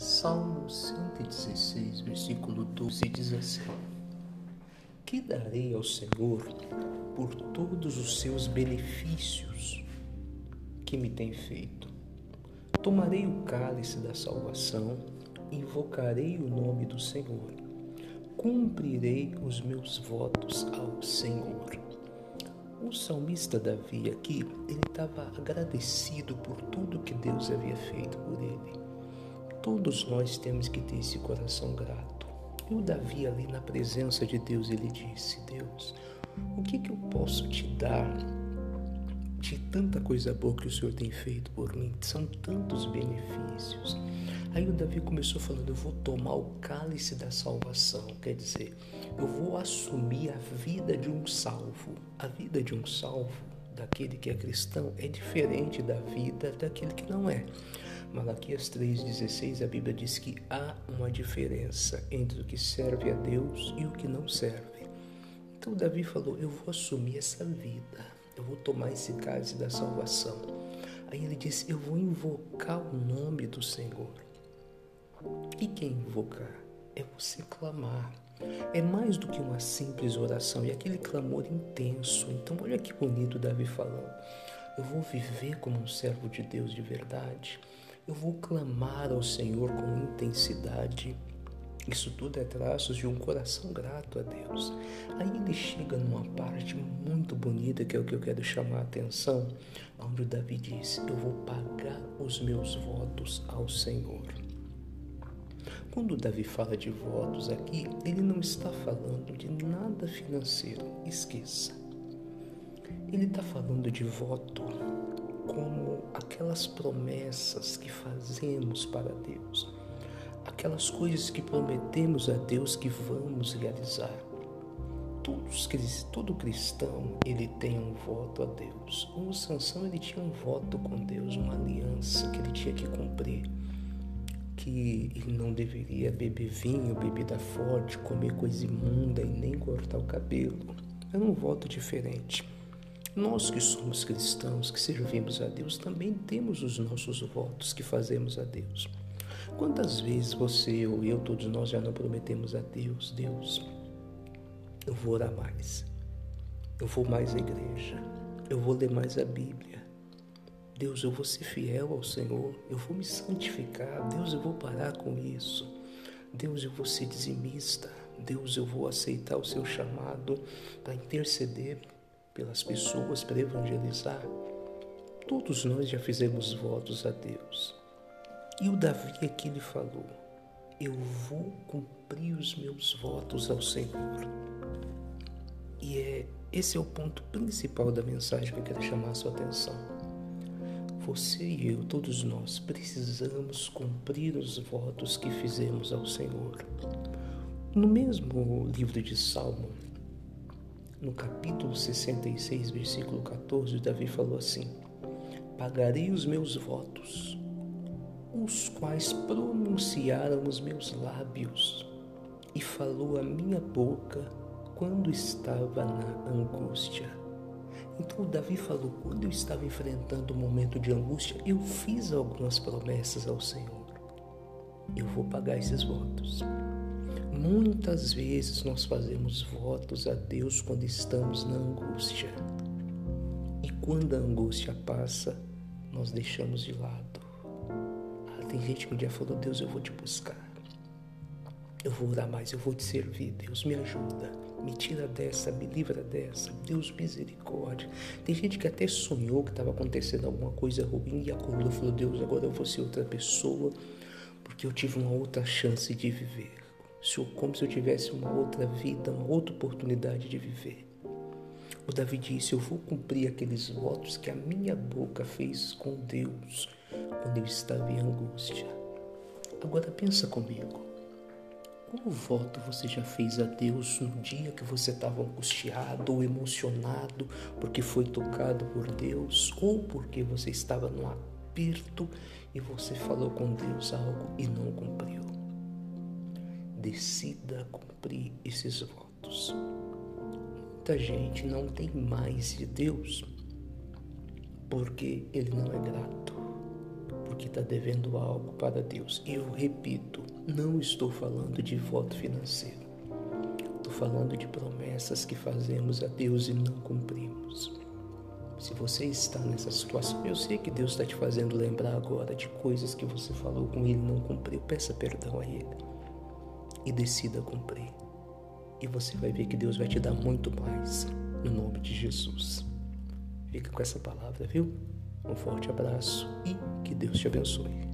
Salmo 116, versículo 12 diz assim: Que darei ao Senhor por todos os seus benefícios que me tem feito? Tomarei o cálice da salvação, invocarei o nome do Senhor, cumprirei os meus votos ao Senhor. O salmista Davi aqui, ele estava agradecido por tudo que Deus havia feito por ele. Todos nós temos que ter esse coração grato. E o Davi ali na presença de Deus, ele disse: Deus, o que, que eu posso te dar de tanta coisa boa que o Senhor tem feito por mim? São tantos benefícios. Aí o Davi começou falando: Eu vou tomar o cálice da salvação. Quer dizer, eu vou assumir a vida de um salvo. A vida de um salvo, daquele que é cristão, é diferente da vida daquele que não é. Malaquias 3,16, a Bíblia diz que há uma diferença entre o que serve a Deus e o que não serve. Então Davi falou: Eu vou assumir essa vida, eu vou tomar esse cálice da salvação. Aí ele disse: Eu vou invocar o nome do Senhor. E quem invocar? É você clamar. É mais do que uma simples oração, é aquele clamor intenso. Então, olha que bonito Davi falando. Eu vou viver como um servo de Deus de verdade. Eu vou clamar ao Senhor com intensidade. Isso tudo é traços de um coração grato a Deus. Aí ele chega numa parte muito bonita, que é o que eu quero chamar a atenção, onde o Davi diz: Eu vou pagar os meus votos ao Senhor. Quando Davi fala de votos aqui, ele não está falando de nada financeiro, esqueça. Ele está falando de voto como aquelas promessas que fazemos para Deus, aquelas coisas que prometemos a Deus que vamos realizar. Todos, todo cristão ele tem um voto a Deus. O Sansão ele tinha um voto com Deus, uma aliança que ele tinha que cumprir que ele não deveria beber vinho, bebida forte, comer coisa imunda e nem cortar o cabelo. Era um voto diferente. Nós que somos cristãos, que servimos a Deus, também temos os nossos votos que fazemos a Deus. Quantas vezes você ou eu, todos nós já não prometemos a Deus, Deus, eu vou orar mais, eu vou mais à igreja, eu vou ler mais a Bíblia, Deus, eu vou ser fiel ao Senhor, eu vou me santificar, Deus, eu vou parar com isso. Deus, eu vou ser dizimista. Deus, eu vou aceitar o seu chamado para interceder pelas pessoas, para evangelizar. Todos nós já fizemos votos a Deus. E o Davi aqui lhe falou: Eu vou cumprir os meus votos ao Senhor. E é, esse é o ponto principal da mensagem que eu quero chamar a sua atenção. Você e eu, todos nós, precisamos cumprir os votos que fizemos ao Senhor. No mesmo livro de Salmo, no capítulo 66, versículo 14, Davi falou assim: Pagarei os meus votos, os quais pronunciaram os meus lábios, e falou a minha boca quando estava na angústia. Então Davi falou: quando eu estava enfrentando um momento de angústia, eu fiz algumas promessas ao Senhor. Eu vou pagar esses votos. Muitas vezes nós fazemos votos a Deus quando estamos na angústia. E quando a angústia passa, nós deixamos de lado. Ah, tem gente que um dia falou: Deus, eu vou te buscar. Eu vou orar mais, eu vou te servir. Deus, me ajuda. Me tira dessa, me livra dessa. Deus, misericórdia. Tem gente que até sonhou que estava acontecendo alguma coisa ruim e acordou e falou: Deus, agora eu vou ser outra pessoa porque eu tive uma outra chance de viver. Como se eu tivesse uma outra vida, uma outra oportunidade de viver. O Davi disse: Eu vou cumprir aqueles votos que a minha boca fez com Deus quando eu estava em angústia. Agora pensa comigo. Qual voto você já fez a Deus no dia que você estava angustiado ou emocionado porque foi tocado por Deus ou porque você estava num aperto e você falou com Deus algo e não cumpriu? Decida cumprir esses votos. Muita gente não tem mais de Deus porque ele não é grato que está devendo algo para Deus. Eu repito, não estou falando de voto financeiro. Estou falando de promessas que fazemos a Deus e não cumprimos. Se você está nessa situação, eu sei que Deus está te fazendo lembrar agora de coisas que você falou com Ele e não cumpriu. Peça perdão a Ele e decida cumprir. E você vai ver que Deus vai te dar muito mais no nome de Jesus. Fica com essa palavra, viu? Um forte abraço e que Deus te abençoe.